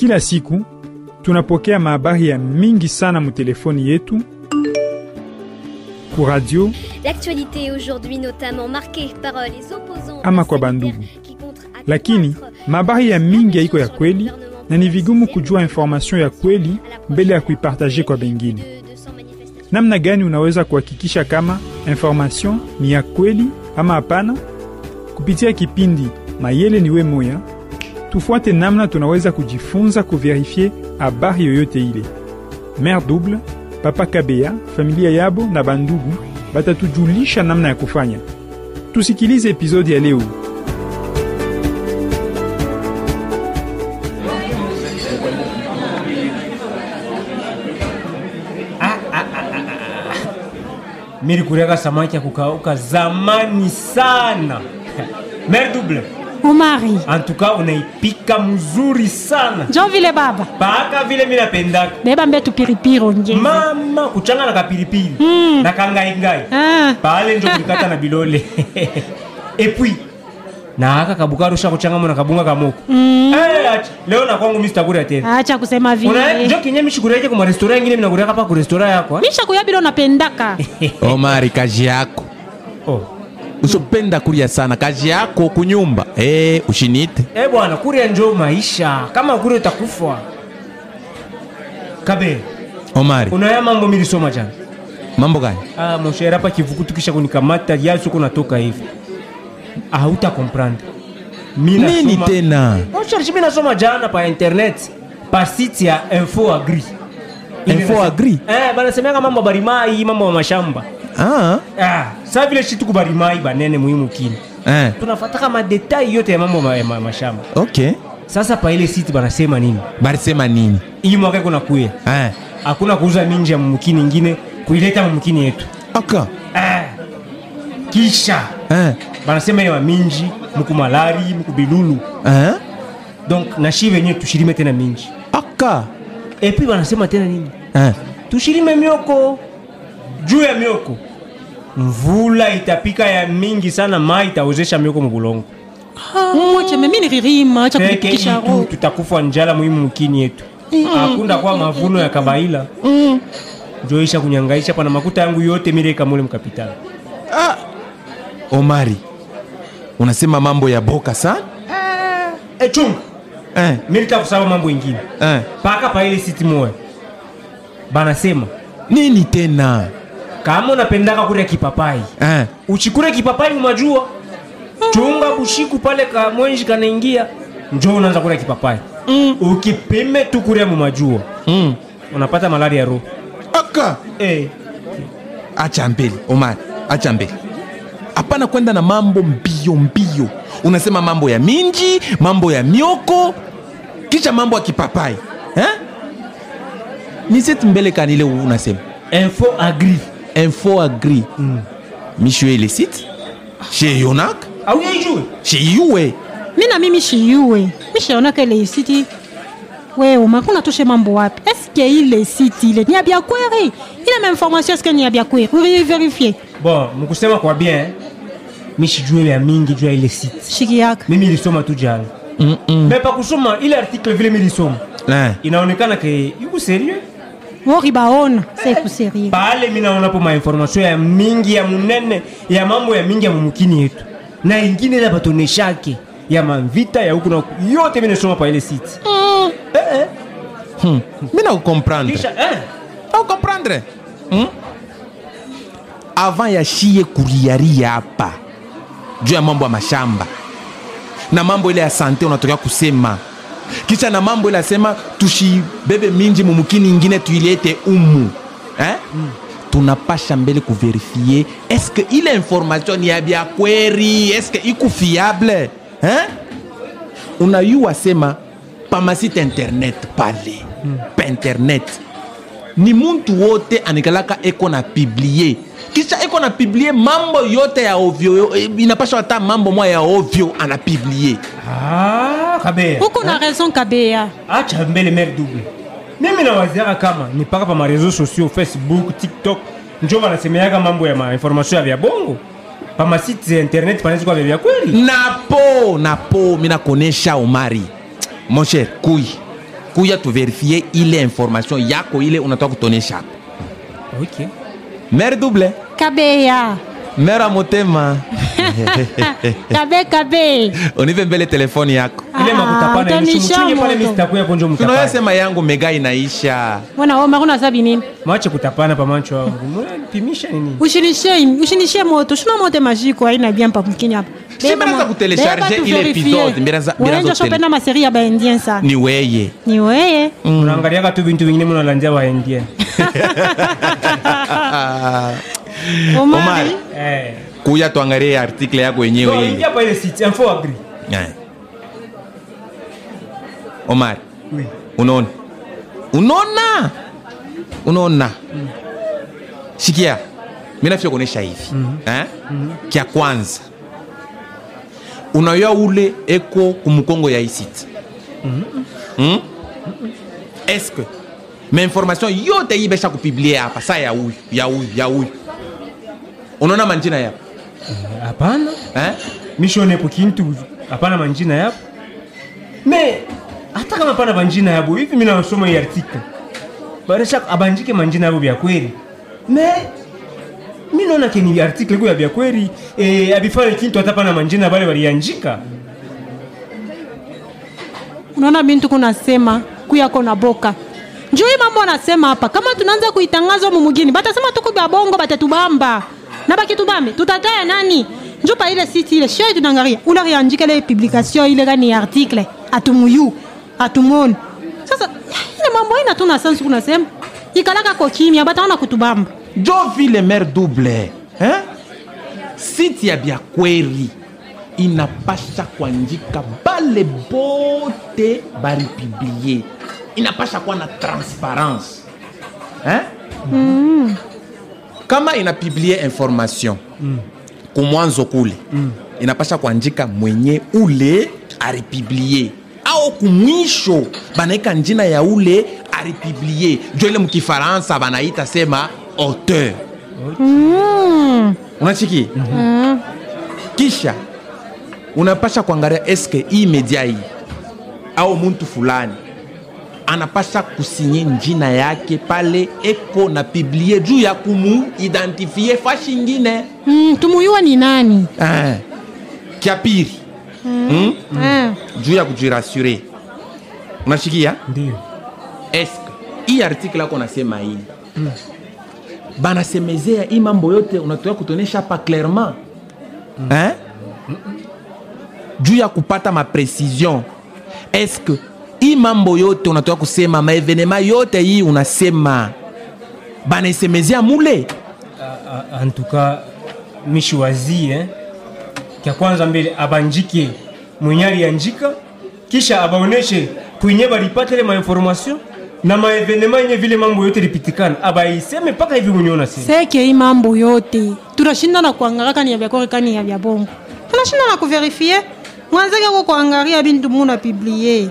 Kila siku tunapokea mahabari ya mingi sana mutelefoni yetu, ku radio L'actualité aujourd'hui notamment marquée par euh, les opposants ama kwa bandugu, lakini mahabari ya mingi haiko ya kweli na ni vigumu kujua information ya kweli mbele ya kuipartaje kwa bengine. de 200. Namna gani unaweza kuhakikisha kama information ni ya kweli ama hapana? Kupitia kipindi Mayele ni we moya, tufuate namna tunaweza kujifunza kuverifie habari yoyote ile. Mère Double, Papa Kabea, familia yabo na bandugu batatujulisha namna ya kufanya. Tusikilize epizodi ya leo. miri kuriaka samaki ya kukauka zamani sana mer double Omari, en tout cas unaipika mzuri sana njo vile baba, paka vile mimi napendaka beba mbetu piripiri ongeza. mama kuchanga na kapiripiri Mm. na kangaingai Ah, pale njo kulikata na bilole epui na aka kabukaro sha kuchanga na kabunga kamoko Mm. hey, acha. leo na kwangu mimi sitakula tena acha kusema Una- njo kinye mishikuriake kwa restaurant nyingine mnakuria hapa kwa restaurant yako? Misha kuya bila unapendaka. Omari, kaji yako oh. Usopenda kulia sana, kazi yako kunyumba eh, ushinite Eh bwana, kuria njo maisha. Kama kuria utakufa. Kabe, Omari, unaya mambo milisoma jana. mambo gani? Ah, mon hapa kivuku tukisha kunikamata yasu kuna toka hivi. Ah, huta comprendre. Mimi Nini tena? Mon cher, mimi nasoma jana pa internet pa site ya Info Agri. Info Agri? Eh, bana semeka mambo barimai, mambo ya mashamba. Ah, Ah, sasa vile shitu kubarimai banene muhimu kini. eh, Tunafataka madetai yote ya mambo ma- ma- mashamba. okay. Sasa pa ile site banasema nini? Barisema nini? Hii mwaka iko nakuya. Eh, hakuna kuuza minji ya mumukini ingine kuileta mumukini yetu Okay. Eh. kisha eh, banasema ile maminji muku malari eh, donc nashi venye tushirime tena minji aka epi banasema tena nini eh. tushirime mioko juu ya mioko mvula itapika ya mingi sana ma itaozesha mioko mubulongo. Roho. tutakufa njala muhimu mukini yetu. Akunda kwa mavuno ya kabaila. Njoisha kunyangaisha pana makuta yangu yote mireka mule mkapitali Omari, unasema mambo ya boka sana? E chung eh, Militakusaba mambo ingine. Eh. paka pa ile siti moya. Banasema Nini tena kama unapendaka kuria kipapai eh. uchikure kipapai umajua chunga bushiku pale ka mwenji kanaingia njo unaanza kuria kipapai ukipime tu kuria mumajua mm. unapata malaria ya roho aka eh. acha mbili Omar, acha mbili Hapana kwenda na mambo mbio mbio. Unasema mambo ya minji, mambo ya mioko, kisha mambo ya kipapai eh? Ni seti mbele kanile unasema info agri info agri mm. mishwe ile site chez Yonak au yaijue chez Yue Mimi na mimi shiyue. Mishaona kele isiti. We Omar, kuna toshe mambo wapi? Eske ile siti ile ni ya bia kweli? Ile ma information eske ni ya bia kweli? Uri vérifier? bon mkusema kwa bien mishijue ya mingi juu ya ile site Shiki yaka. mimi ilisoma tu jana mm -mm. me pa kusoma ile article vile milisoma eh. inaonekana ke yuko serieux Wori baona, c'est pale mi naonapo mainformation ya mingi ya munene ya mambo ya mingi ya mumukini yetu na ingine la batoneshake ya mamvita ya huku na huku yote mi nasoma pa ile site eh, eh. hmm. mi nakukomprendre eh. nakukomprendre hmm? avant ya shie kuriaria hapa juu ya mambo ya mashamba na mambo ile ya sante unatokea kusema kisha na mambo inasema asema tushibebe minji mumukini ingine tuilete umu eh? mm. tunapasha mbele kuverifie eske ile information ni ya bya kweri eske iku fiable eh? unayua sema pamasite internet pale mm. pa internet ni muntu wote anikalaka eko na piblie kisha iko na piblie mambo yote ya ovyo eh, inapasha hata mambo mwa ya ovyo anapiblie ah, kabea. Uko na raison Kabea. acha mbele mere double. Mimi nawaziaka kama ni paka pa mareseau sociaux facebook tiktok. Njo banasemeaka mambo ya mainformation ya vya bongo. Pa masite ya internet panaweza kuwa vya vya kweli. Napo napo minakonesha omari. Mon cher kui kuya tuverifie ile information yako ile unatoka kutonesha. Hapa okay. mer double. Kabeya mer amotema kabe kabe unipe mbele telefoni yako. Ile Ah, makutapana utanisha mchunye pale mimi sitakuya ponjo mtapana tunayosema yangu mega inaisha. Wana oma kuna sabi nini? Mwache kutapana pa macho wangu pimisha nini? Ushinishe ushinishe moto. Shuna moto majiko haina bien pa mkini hapa. Si mnaanza kutelecharge ile episode, mnaanza unaenja kutele- shopenda maseri ya baindien sana ni weye. Ni weye. Unaangaliaka tu vintu vingine mnalandia waendie Omar. omari. Eh kuya tuangalie article yako yenyewe so ile ingia pa ile site info agri Eh. Omar, oui. Unaona? Unaona? Unaona? Sikia mi nafia kuonyesha hivi. Eh? kya kwanza. Unayoa ule eko kumukongo ya isiti mm? -hmm. mm? eske mainformation yote hii besha kupiblie hapa saa ya huyu ya huyu ya huyu. Unaona manjina yapo hapana. Eh? mishonepo kintu hapana manjina yapo me hata kama hapana manjina yabo hivi mi nasoma hii article. Baresha abanjike manjina yabo vya kweli. Me mi naona ke ni article iko vya kweli. Eh, abifanye kintu hata pana manjina bale walianjika. unaona bintu kunasema kuyako na boka. Njuu mambo anasema hapa. Kama tunaanza kuitangaza mu mugini batasema tuku bya bongo batatubamba na bakitubambe tutataya nani? Njuu pa ile ile shoi tunangaria ula riandika ile publication ile gani article? Atumuyu atumoni sasa ile mambo ina tuna sensi kunasema ikalaka ko kimya bataona kutubamba. Vile mer double eh? siti ya byakweri inapasha kuandika bale bote baripiblie. Inapasha kuwa na transparence eh? mm. Kama inapiblie information mm. kumwanzo kule mm. inapasha kuandika mwenye ule aripiblie au kumwisho banaika njina ya ule aripiblie jo ile mkifaransa banaita sema auteur mm. unachiki mm-hmm. kisha unapasha kuangalia eske hii media hii au muntu fulani anapasha kusinye njina yake pale eko na piblie juu ya kumuidentifie fashi ingine mm. tumuyua ni nani ah. kya piri mm. mm. juu ya kujirasure unashikia ndio eske hii artikle ako nasema hii mm. banasemezea hii mambo yote unatoka kutonesha hapa clairement mm. eh? juu ya kupata maprecision eske hii mambo yote unatoka kusema maevenema yote hii unasema. Banaisemezea mule? Antuka mishiwazie kya kwanza mbele abanjike mwenye alianjika kisha abaoneshe kwenye balipatele ile mainformation na maevenema yenye vile mambo yote lipitikana. Abaiseme mpaka hivi mwenye unasema. Seke hii mambo yote. Tunashinda na kuangalia kani ya vya kore kani ya vya bongo. Tunashinda na kuverifie. Mwanzake ko kuangalia bintu muna piblie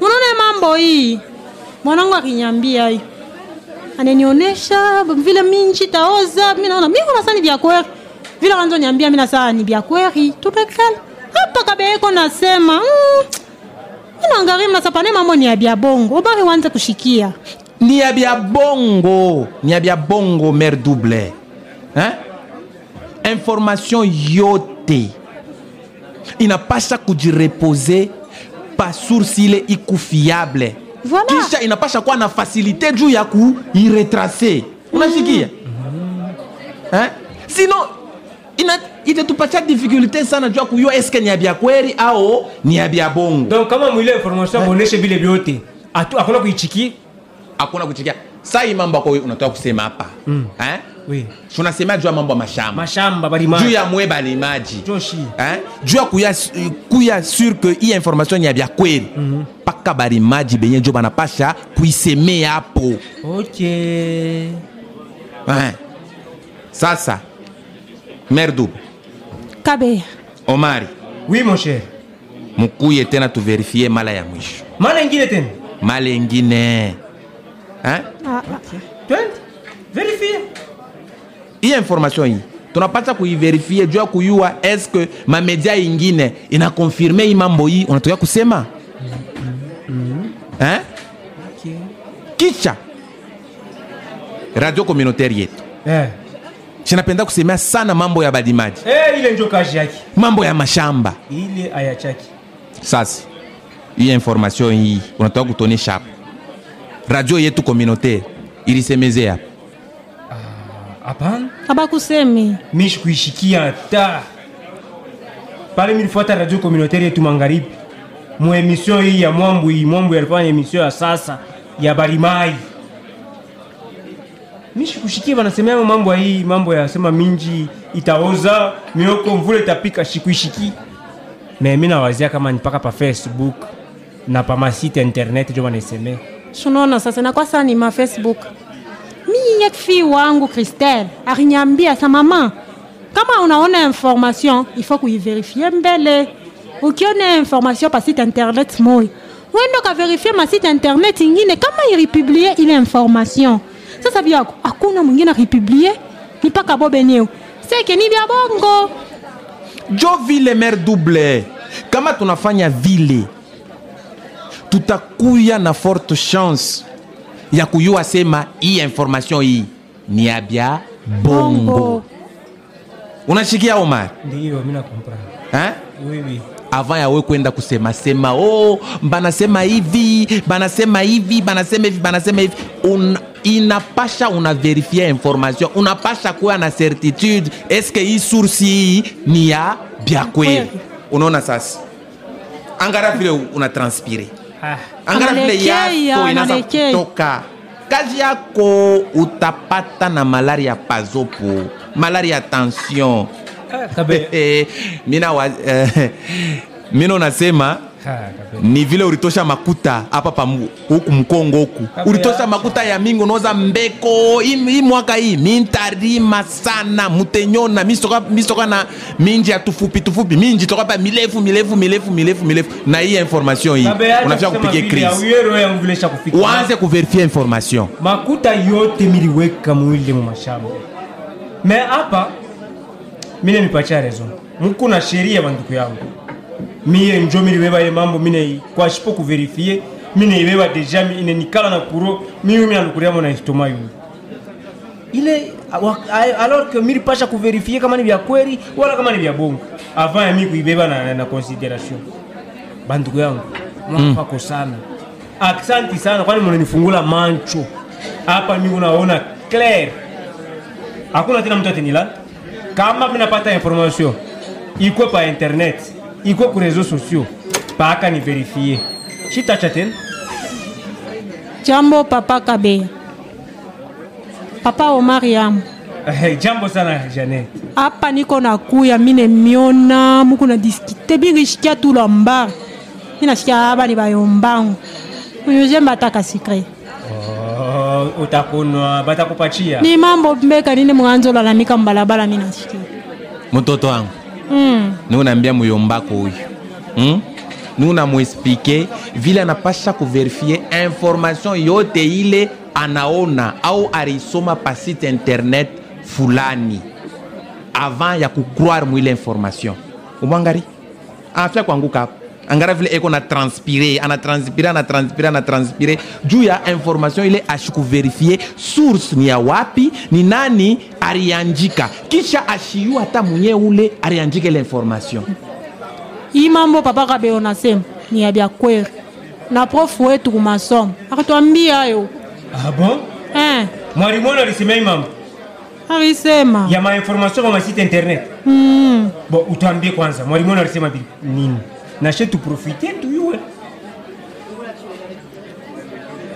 unaona mambo hii? Mwanangu akinyambia hii. Ananionyesha vile minchi taoza mi naona mi kuna sani vya kweli vile kanzo niambia mi nasaa ni vya kweli tumekala hapa kabeeko nasema mm, inaangalia mnasapane mambo ni ya bia bongo. Ubari wanze kushikia. Ni ya bia bongo ni ya bia bongo mer double. Hein? information yote inapasha kujirepose pa source ile ikufiable Voilà. kisha inapasha kuwa na fasilite juu ya kuiretrace unasikia eh? sino ina itatupatia difficulté sana juu ya kuyua eske ni ya kweli au ni ya bongo donc kama mwile information aboneshe vile vyote hakuna kuichiki? Hakuna kuchikia saa hii mambo ako unatoka kusema hapa mm. eh? Oui. tunasema juu ya mambo ya mashamba. Mashamba balima juu ya mwe balimaji Joshi. eh? juu ya kuya, kuya sur que hii information ni ya bya kweli. Mpaka balimaji benye jo banapasha kuisemea hapo. Okay. eh? sasa merdu. Kabe. Omari. Oui mon cher. Mukuye tena tuverifie mala ya mwisho. Mara ingine tena? Mala ingine. Eh? ah, ah. twende. Verifie hii information hii tunapata kuiverifie juu ya kuyua eske mamedia ingine inakonfirme hii mambo hii unatokea kusema? Eh? kisha radio communautaire yetu. Eh. sinapenda kusemea sana mambo ya badimaji. Eh, ile njo kazi yake. Mambo ya mashamba. Ile ayachaki sasa hii information hii unatoka kutonesha hapa, radio yetu communautaire ilisemezea hapo hapana abakusemi mishi kuishikia hata. Pale milifuata radio communautaire yetu magharibi. Mu emission hii ya mwambu hii mwambu yalifanya emission ya sasa ya barimai mishi kushikia banasemea mambo hii mambo ya sema minji itaoza mioko mvula itapika shikuishiki me mi nawazia kama ni mpaka pa facebook na pa masite internet jo banaisemea shunona sasa nakuwa saa ni ma facebook mi yek fi wangu christelle arinyambia sa mama kama unaona information il faut kuiverifie mbele. Ukiona information pa site internet moya wende ukaverifie ma site internet ingine kama iripublie ile information. Sasa vyako hakuna mwingine aripublie ni mpaka bobeneo seke ni vya bongo. Jo vile mer double kama tunafanya vile tutakuya na forte chance ya kuyua sema hii information hii ni ya bya bongo. Unashikia omar? Ndio, mimi nakompra eh? wiwi avant yawe kwenda kusema sema oh, banasema hivi banasema hivi banasema hivi banasema hivi. Un, inapasha una verifie information. Unapasha kuwa na certitude. Eske hii source hii ni ya bya kweli? Unaona sasa. Angara vile una transpire angara vile yako kutoka. Kazi yako utapata na malaria pazopo malaria ya tension. Ah, kabe Eh, mina wa, eh, mina unasema Ni vile ulitosha makuta hapa pa huku mkongo huku. Ulitosha makuta ya mingi unaoza mbeko hii mwaka hii mintarima sana mutenyona misoka, misoka na minji ya tufupi tufupi minji toka pa milefu milefu milefu milefu milefu. Na hii information hii unafika kupiga crise uanze kuverifia information. Makuta yote miliweka mwile mu mashamba. Me hapa mine mipacha raison mkuna sheria banduku yangu miye njo milibeba ile mambo mine kwa shipo kuverifie mine ibeba deja mine nikala na kuro mimi mina nukuria na istoma yule ile alor alors que milipasha kuverifie kama ni vya kweli wala kama ni vya bongo. Avant ya mi kuibeba na, na, consideration. Bandugu yangu mwafako sana. Aksanti sana kwani mnanifungula mancho? Hapa mi unaona clair. Hakuna tena mtu atinila kama minapata information ikwe pa internet ikwe ku réseaux sociaux. Mpaka ni verifie shitacha tena. Jambo papa kabe. Papa omar yamu Eh, jambo sana janet hapa niko na kuya mine miona muku na diskite birishikia tu lambari minashikia aba ni bayombangu. Uyuzemba mbataka sikre oh, utakunwa batakupachia ni mambo mbeka nini mwanzo lalamika mbalabala minashikia mtoto wangu. Mm. Niunaambia muyombako huyu hmm? niunamwesplike vile anapasha kuverifie information yote ile anaona au arisoma pa site internet fulani. Avant ya kucroire mwile information umwangari afya kuanguka hapo angara vile eko na transpire ana transpire ana transpire ana transpire. Juu ya information ile ashikuverifie source ni ya wapi ni nani arianjika. Kisha ashiyu hata mwenye ule ariandika ile information. Hii mambo papa kabeya unasema ni ya kweli. Na prof wetu kumasomo akatwambia hayo. Ah bon? Eh, mwalimu wenu alisema hii mambo? Alisema. Ya mainformation kwa masite internet? Mm. bo utwambie kwanza mwalimu wenu alisema nini nashe tuprofite tuyue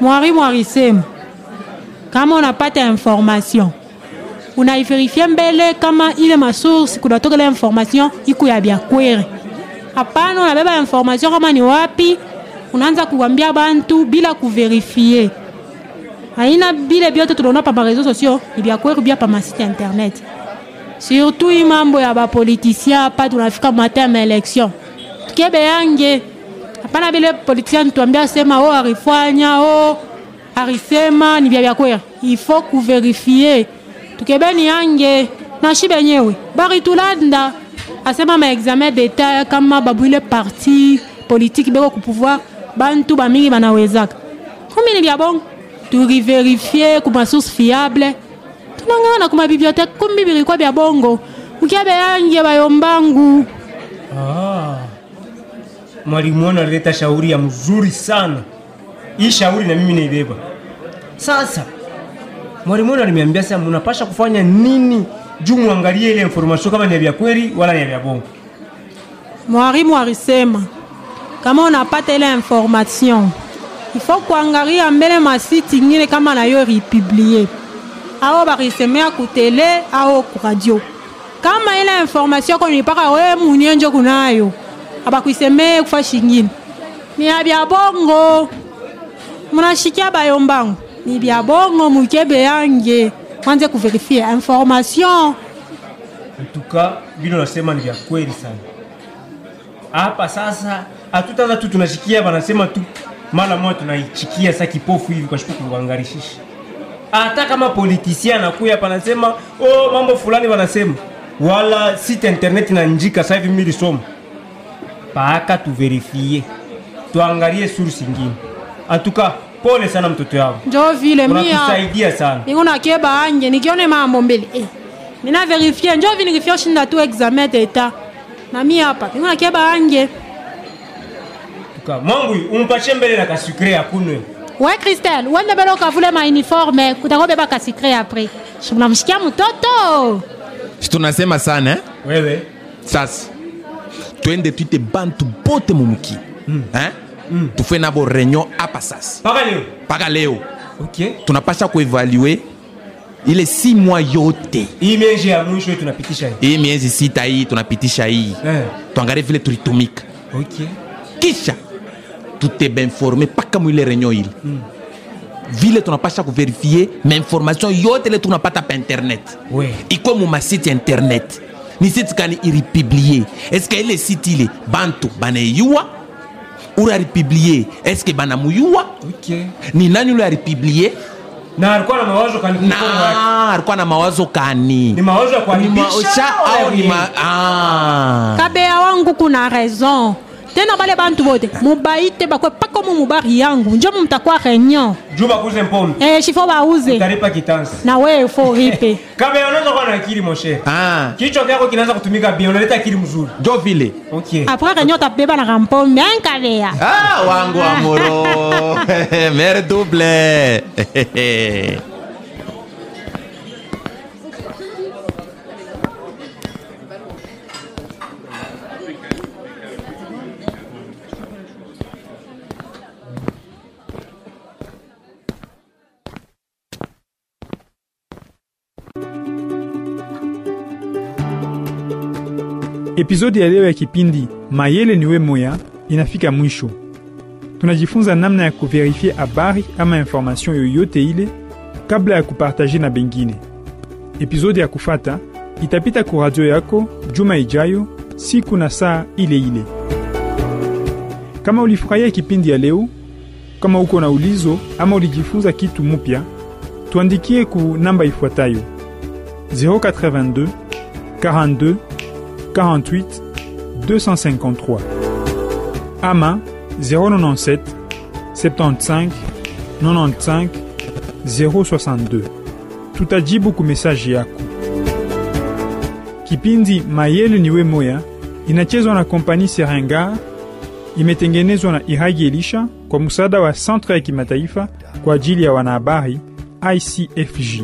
mwalimu alisema kama unapata information unaiverifie mbele kama ile masource kunatoka ile information iko ya hapana unabeba information kama ni wapi. Unaanza kuwambia bantu bila kuverifie aina bile tunaona pa bia pa masite internet. Surtout hii mambo ya hapa tunafika matin election tukebe yange. Hapana vile politisien tuambia sema o arifanya o arisema ni vya vya kweli ifo kuverifie tukebeni yange nashi benyewe baritulanda asema maexamen d'etat kama babwile parti politiki beko kupouvoir bantu bamingi banawezaka. Kumi ni vya bongo. Turiverifie ku masource fiable. Tunang'ana ku mabiblioteke kumbi birikwa bya bongo. Mukia beyange bayombangu. Ah. Mwalimu wenu alileta shauri ya mzuri sana. Hii shauri na mimi naibeba. Sasa mwalimu wenu aliniambia sasa mnapasha kufanya nini juu muangalie ile information kama ni ya kweli wala ni ya bongo. mwalimu alisema kama unapata ile information ifo kuangalia mbele masiti ingine kama nayo ripiblie ao barisemea kutele ao kuradio kama ile information konipaka wewe we munye njo kunayo abakuisemee kufa shingine ni abya bya bongo munashikia bayombangu ni bya bongo mukebe yange mwanze kuverifie information Tuka bino nasema ni vya kweli sana. Hapa sasa hatutaza tu tunashikia wanasema tu mara moja tunaichikia sasa kipofu hivi kwa shuku kuangarishisha. Hata kama politisia anakuya hapa anasema oh, mambo fulani wanasema wala site internet na njika sasa hivi mimi lisoma. Paka tuverifie. Tuangalie source nyingine. Atuka pole sana mtoto wangu. njo vile mimi Unatusaidia sana. niko na keba anje nikione mambo mbele eh. nina verifie njo vile nikifia shinda tu examen d'etat na mimi hapa niko na keba anje Tuka Mungu umpache mbele na kasukre akunwe. we kristel wende bele ukavule mauniforme kutakobeba kasikre apres unamshikia mtoto Si tunasema sana eh? Wewe sasa twende twite bantu bote mumuki eh? tufue nabo reunion hapa sasa paka leo? mpaka leo Okay. tunapasha kuevalue ile si mwa yote Hii miezi ya mwisho tunapitisha hii. hii miezi sita hii tunapitisha hii Eh. tuangalie vile tulitumika Okay. kisha tutebeinforme mpaka mwile reunion ile vile tunapasha kuverifie mainformation yote ile tunapata pa internet We. ikwe mu masite internet ni site kani iripiblie eske ile site ile bantu banayua ura ripiblie eske banamuyua Okay. ni nani ule aripiblie Na alikuwa na mawazo kani na alikuwa na mawazo kani? Ni mawazo ya kuharibisha au ni ma... ah. kabea wangu kuna raison tena bale bantu bote mubaite bakwe pako mu mubari yangu njo mutakuwa reunion Juba kuze mpombe. eh, shifo bauze Utalipa kitansi. na we fo ripe Kama unaweza kuwa na akili moshe. Ah. Kichwa kyako kinaanza kutumika bien, unaleta akili mzuri. jo vile Okay. reunion tapeba na kampombe ankabea Ah, wangu amoro mere double Episodi ya leo ya kipindi Mayele niwe moya inafika mwisho. Tunajifunza namna ya kuverifie habari ama information yoyote ile kabla ya kupartaje na bengine. Epizodi ya kufata itapita ku radio yako juma ijayo siku na saa ile ile. Kama ulifurahia kipindi ya leo, kama uko na ulizo ama ulijifunza kitu mupya, tuandikie ku namba ifuatayo 082 42 48 253 ama 097 75 95 062 tutajibu ku mesaji yako kipindi mayele niwe moya inachezwa na kompani serengar imetengenezwa na iragi elisha kwa msaada wa centre ya kimataifa kwa ajili ya wanahabari icfj